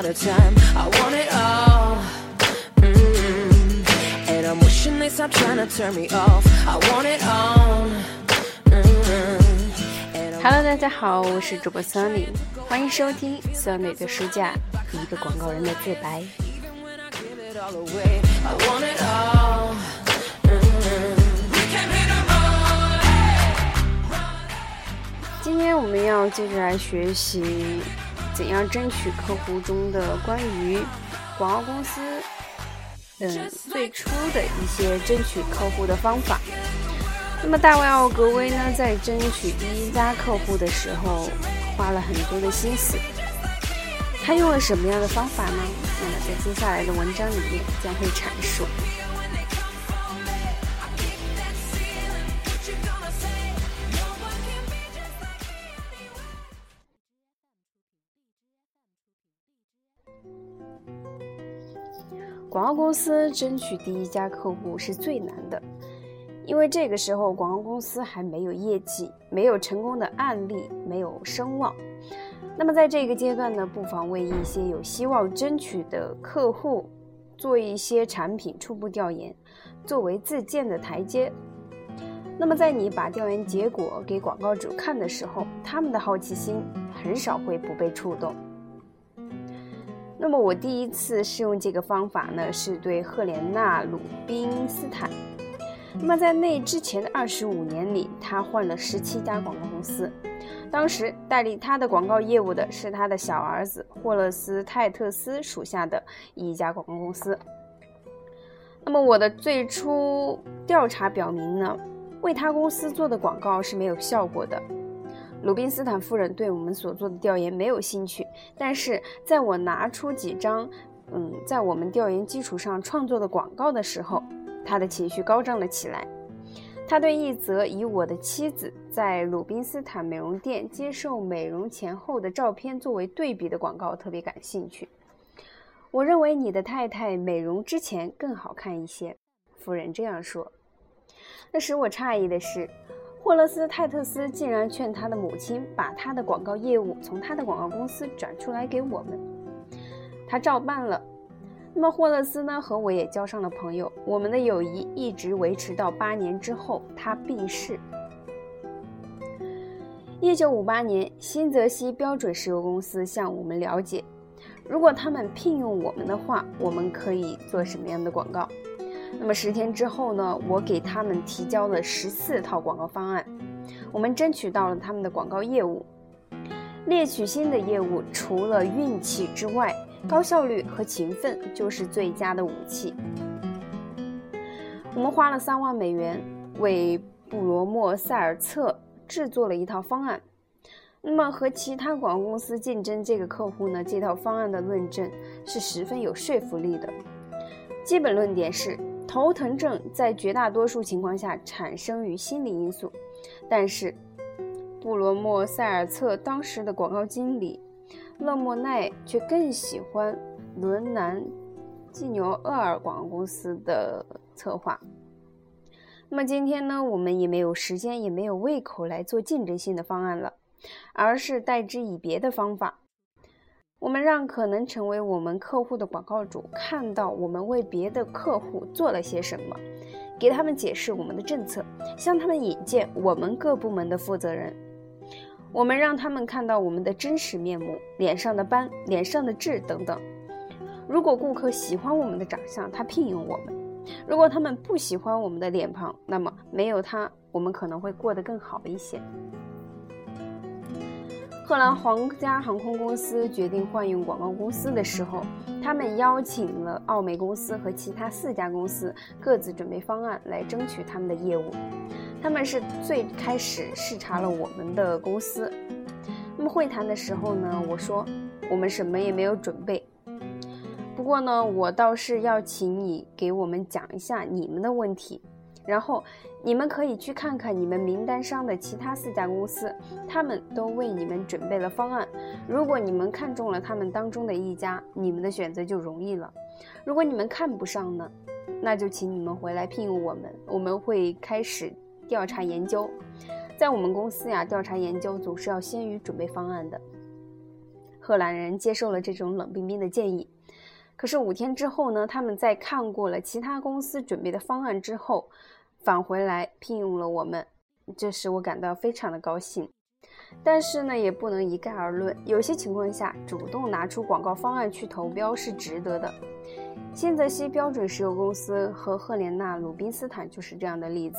out of time. I want it all. Mm. And I'm wishing they stop trying to turn me off. I want it all. Mm. And I'm Hello，大家好，我是主播 Sunny，欢迎收听 Sunny 的书架，一个广告人的自白。Mm. 今天我们要接着来学习怎样争取客户中的关于广告公司，嗯，最初的一些争取客户的方法。那么大卫奥格威呢，在争取第一家客户的时候，花了很多的心思。他用了什么样的方法呢？那么在接下来的文章里面将会阐述。广告公司争取第一家客户是最难的，因为这个时候广告公司还没有业绩，没有成功的案例，没有声望。那么在这个阶段呢，不妨为一些有希望争取的客户做一些产品初步调研，作为自荐的台阶。那么在你把调研结果给广告主看的时候，他们的好奇心很少会不被触动。那么我第一次试用这个方法呢，是对赫莲娜·鲁宾斯坦。那么在那之前的二十五年里，他换了十七家广告公司。当时代理他的广告业务的是他的小儿子霍勒斯·泰特斯属下的一家广告公司。那么我的最初调查表明呢，为他公司做的广告是没有效果的。鲁宾斯坦夫人对我们所做的调研没有兴趣，但是在我拿出几张，嗯，在我们调研基础上创作的广告的时候，他的情绪高涨了起来。他对一则以我的妻子在鲁宾斯坦美容店接受美容前后的照片作为对比的广告特别感兴趣。我认为你的太太美容之前更好看一些，夫人这样说。那使我诧异的是。霍勒斯·泰特斯竟然劝他的母亲把他的广告业务从他的广告公司转出来给我们，他照办了。那么霍勒斯呢，和我也交上了朋友，我们的友谊一直维持到八年之后他病逝。一九五八年，新泽西标准石油公司向我们了解，如果他们聘用我们的话，我们可以做什么样的广告？那么十天之后呢，我给他们提交了十四套广告方案，我们争取到了他们的广告业务。猎取新的业务，除了运气之外，高效率和勤奋就是最佳的武器。我们花了三万美元为布罗莫塞尔策制作了一套方案。那么和其他广告公司竞争这个客户呢，这套方案的论证是十分有说服力的。基本论点是。头疼症在绝大多数情况下产生于心理因素，但是布罗莫塞尔策当时的广告经理勒莫奈却更喜欢伦南季牛厄尔广告公司的策划。那么今天呢，我们也没有时间，也没有胃口来做竞争性的方案了，而是代之以别的方法。我们让可能成为我们客户的广告主看到我们为别的客户做了些什么，给他们解释我们的政策，向他们引荐我们各部门的负责人。我们让他们看到我们的真实面目，脸上的斑、脸上的痣等等。如果顾客喜欢我们的长相，他聘用我们；如果他们不喜欢我们的脸庞，那么没有他，我们可能会过得更好一些。荷兰皇家航空公司决定换用广告公司的时候，他们邀请了奥美公司和其他四家公司各自准备方案来争取他们的业务。他们是最开始视察了我们的公司。那么会谈的时候呢，我说我们什么也没有准备。不过呢，我倒是要请你给我们讲一下你们的问题。然后你们可以去看看你们名单上的其他四家公司，他们都为你们准备了方案。如果你们看中了他们当中的一家，你们的选择就容易了。如果你们看不上呢，那就请你们回来聘用我们，我们会开始调查研究。在我们公司呀，调查研究总是要先于准备方案的。荷兰人接受了这种冷冰冰的建议。可是五天之后呢，他们在看过了其他公司准备的方案之后，返回来聘用了我们，这使我感到非常的高兴。但是呢，也不能一概而论，有些情况下，主动拿出广告方案去投标是值得的。新泽西标准石油公司和赫莲娜·鲁宾斯坦就是这样的例子。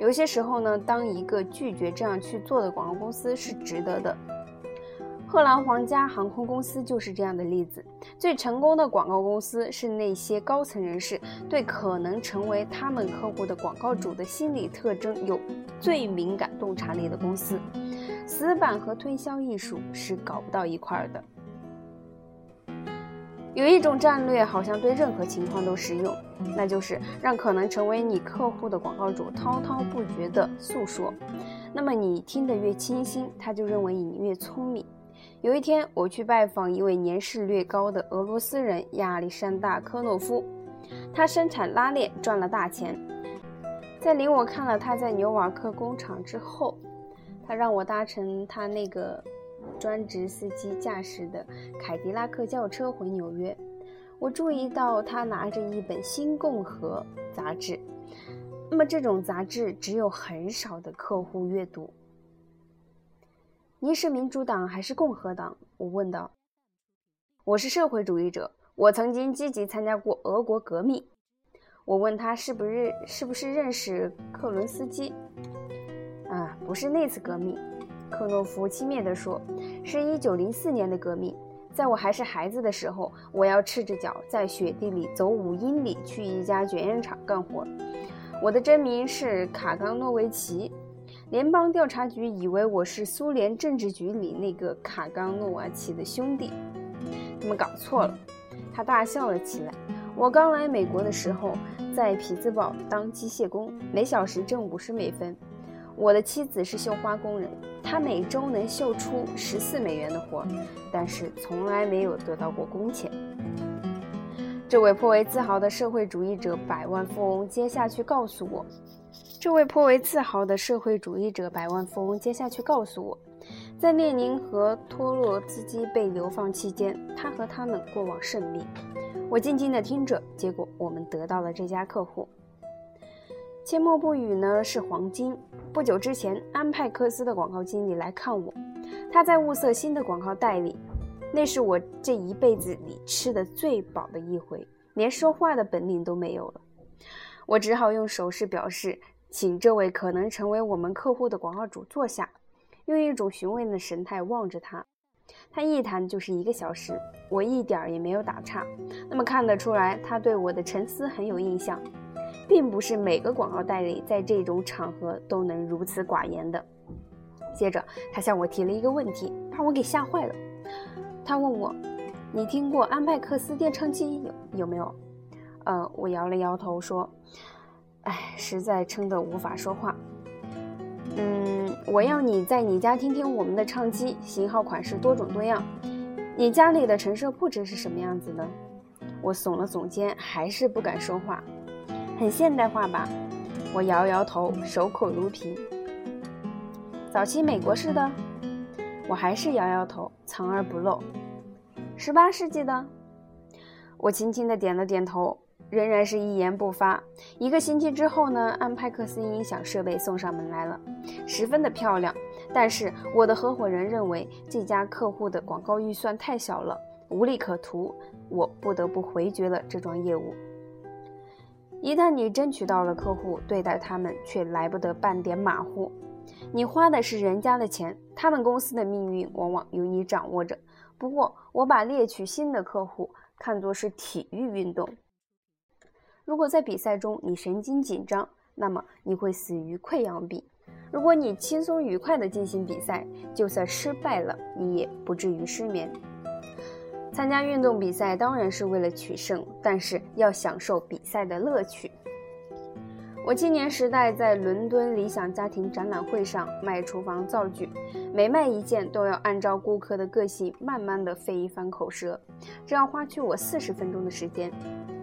有些时候呢，当一个拒绝这样去做的广告公司是值得的。荷兰皇家航空公司就是这样的例子。最成功的广告公司是那些高层人士对可能成为他们客户的广告主的心理特征有最敏感洞察力的公司。死板和推销艺术是搞不到一块儿的。有一种战略好像对任何情况都适用，那就是让可能成为你客户的广告主滔滔不绝地诉说。那么你听得越清晰，他就认为你越聪明。有一天，我去拜访一位年事略高的俄罗斯人亚历山大·科诺夫，他生产拉链赚了大钱。在领我看了他在纽瓦克工厂之后，他让我搭乘他那个。专职司机驾驶的凯迪拉克轿车回纽约，我注意到他拿着一本《新共和》杂志。那么这种杂志只有很少的客户阅读。您是民主党还是共和党？我问道。我是社会主义者，我曾经积极参加过俄国革命。我问他是不是是不是认识克伦斯基？啊，不是那次革命。克诺夫轻蔑地说：“是一九零四年的革命，在我还是孩子的时候，我要赤着脚在雪地里走五英里去一家卷烟厂干活。我的真名是卡冈诺维奇，联邦调查局以为我是苏联政治局里那个卡冈诺瓦奇的兄弟。他们搞错了。”他大笑了起来。我刚来美国的时候，在匹兹堡当机械工，每小时挣五十美分。我的妻子是绣花工人，她每周能绣出十四美元的活，但是从来没有得到过工钱。这位颇为自豪的社会主义者百万富翁接下去告诉我，这位颇为自豪的社会主义者百万富翁接下去告诉我，在列宁和托洛茨基被流放期间，他和他们过往甚密。我静静地听着，结果我们得到了这家客户。缄默不语呢是黄金。不久之前，安派克斯的广告经理来看我，他在物色新的广告代理。那是我这一辈子里吃的最饱的一回，连说话的本领都没有了。我只好用手势表示，请这位可能成为我们客户的广告主坐下，用一种询问的神态望着他。他一谈就是一个小时，我一点儿也没有打岔。那么看得出来，他对我的沉思很有印象。并不是每个广告代理在这种场合都能如此寡言的。接着，他向我提了一个问题，把我给吓坏了。他问我：“你听过安派克斯电唱机有有没有？”嗯，我摇了摇头说：“哎，实在撑得无法说话。”嗯，我要你在你家听听我们的唱机，型号款式多种多样。你家里的陈设布置是什么样子的？我耸了耸肩，还是不敢说话。很现代化吧？我摇摇头，守口如瓶。早期美国式的，我还是摇摇头，藏而不露。十八世纪的，我轻轻的点了点头，仍然是一言不发。一个星期之后呢，安派克斯音响设备送上门来了，十分的漂亮。但是我的合伙人认为这家客户的广告预算太小了，无利可图，我不得不回绝了这桩业务。一旦你争取到了客户，对待他们却来不得半点马虎。你花的是人家的钱，他们公司的命运往往由你掌握着。不过，我把猎取新的客户看作是体育运动。如果在比赛中你神经紧张，那么你会死于溃疡病；如果你轻松愉快地进行比赛，就算失败了，你也不至于失眠。参加运动比赛当然是为了取胜，但是要享受比赛的乐趣。我青年时代在伦敦理想家庭展览会上卖厨房灶具，每卖一件都要按照顾客的个性慢慢的费一番口舌，这要花去我四十分钟的时间。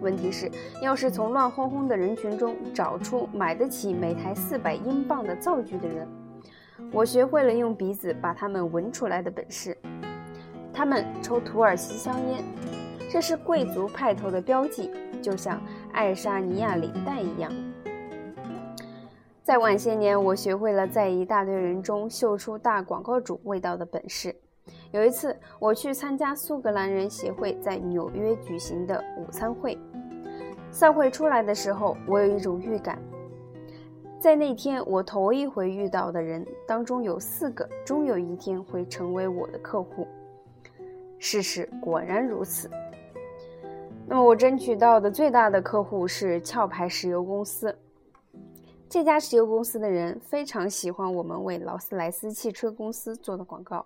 问题是，要是从乱哄哄的人群中找出买得起每台四百英镑的灶具的人，我学会了用鼻子把它们闻出来的本事。他们抽土耳其香烟，这是贵族派头的标记，就像爱沙尼亚领带一样。在晚些年，我学会了在一大堆人中嗅出大广告主味道的本事。有一次，我去参加苏格兰人协会在纽约举行的午餐会。散会出来的时候，我有一种预感，在那天我头一回遇到的人当中，有四个终有一天会成为我的客户。事实果然如此。那么，我争取到的最大的客户是壳牌石油公司。这家石油公司的人非常喜欢我们为劳斯莱斯汽车公司做的广告，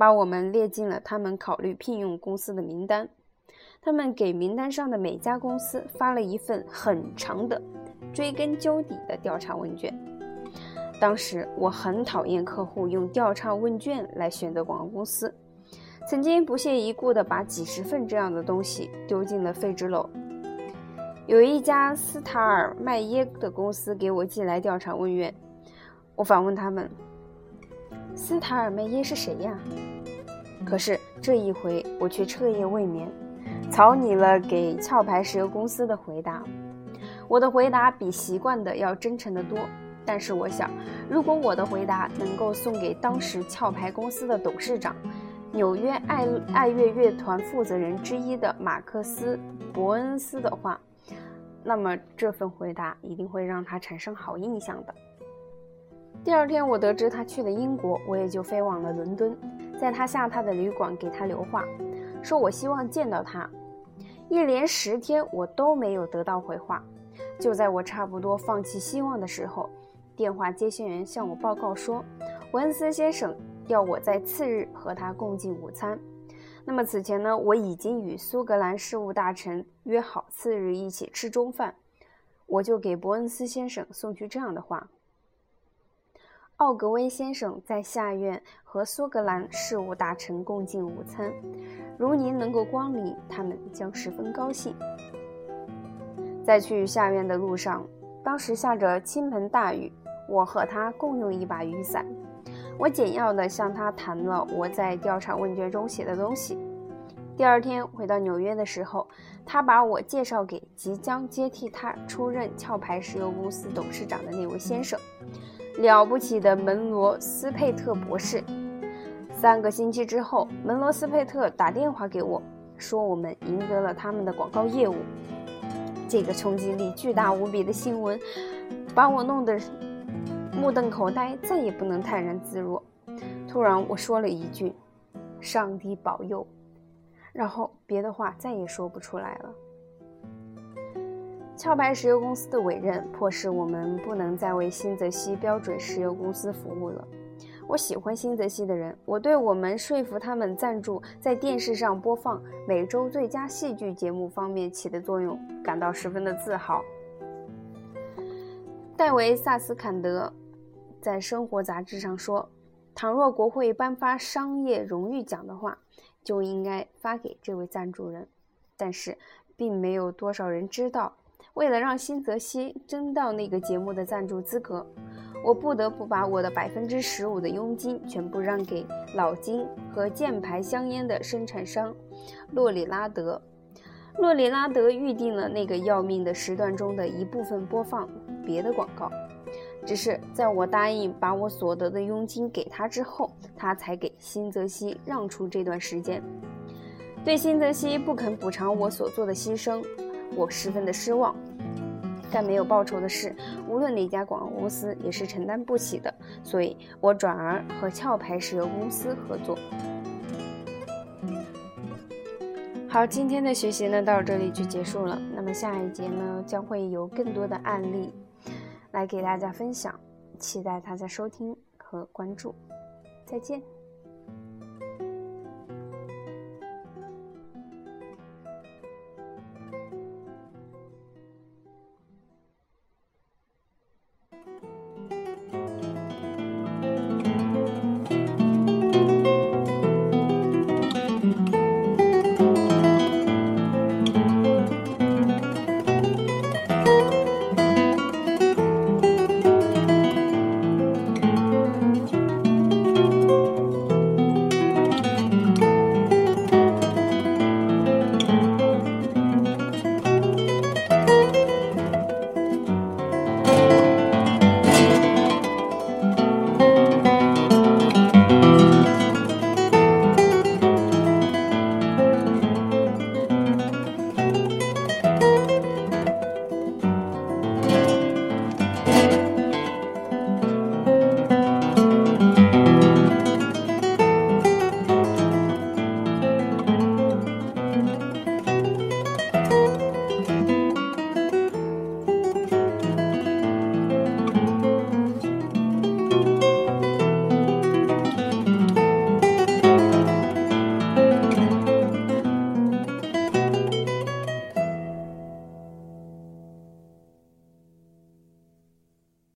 把我们列进了他们考虑聘用公司的名单。他们给名单上的每家公司发了一份很长的、追根究底的调查问卷。当时我很讨厌客户用调查问卷来选择广告公司，曾经不屑一顾地把几十份这样的东西丢进了废纸篓。有一家斯塔尔麦耶的公司给我寄来调查问卷，我反问他们：“斯塔尔麦耶是谁呀？”可是这一回我却彻夜未眠，草拟了给壳牌石油公司的回答。我的回答比习惯的要真诚得多，但是我想，如果我的回答能够送给当时壳牌公司的董事长、纽约爱爱乐乐团负责人之一的马克思·伯恩斯的话，那么这份回答一定会让他产生好印象的。第二天，我得知他去了英国，我也就飞往了伦敦，在他下榻的旅馆给他留话，说我希望见到他。一连十天，我都没有得到回话。就在我差不多放弃希望的时候，电话接线员向我报告说，文恩斯先生要我在次日和他共进午餐。那么此前呢，我已经与苏格兰事务大臣约好次日一起吃中饭，我就给伯恩斯先生送去这样的话：奥格威先生在下院和苏格兰事务大臣共进午餐，如您能够光临，他们将十分高兴。在去下院的路上，当时下着倾盆大雨，我和他共用一把雨伞。我简要地向他谈了我在调查问卷中写的东西。第二天回到纽约的时候，他把我介绍给即将接替他出任壳牌石油公司董事长的那位先生——了不起的门罗斯佩特博士。三个星期之后，门罗斯佩特打电话给我，说我们赢得了他们的广告业务。这个冲击力巨大无比的新闻，把我弄得。目瞪口呆，再也不能泰然自若。突然，我说了一句：“上帝保佑。”然后别的话再也说不出来了。壳牌石油公司的委任，迫使我们不能再为新泽西标准石油公司服务了。我喜欢新泽西的人，我对我们说服他们赞助在电视上播放每周最佳戏剧节目方面起的作用感到十分的自豪。戴维·萨斯坎德。在《生活》杂志上说，倘若国会颁发商业荣誉奖的话，就应该发给这位赞助人。但是，并没有多少人知道，为了让新泽西争到那个节目的赞助资格，我不得不把我的百分之十五的佣金全部让给老金和箭牌香烟的生产商洛里拉德。洛里拉德预定了那个要命的时段中的一部分播放别的广告。只是在我答应把我所得的佣金给他之后，他才给新泽西让出这段时间。对新泽西不肯补偿我所做的牺牲，我十分的失望。但没有报酬的事，无论哪家广告公司也是承担不起的，所以我转而和壳牌石油公司合作。好，今天的学习呢到这里就结束了。那么下一节呢将会有更多的案例。来给大家分享，期待大家收听和关注，再见。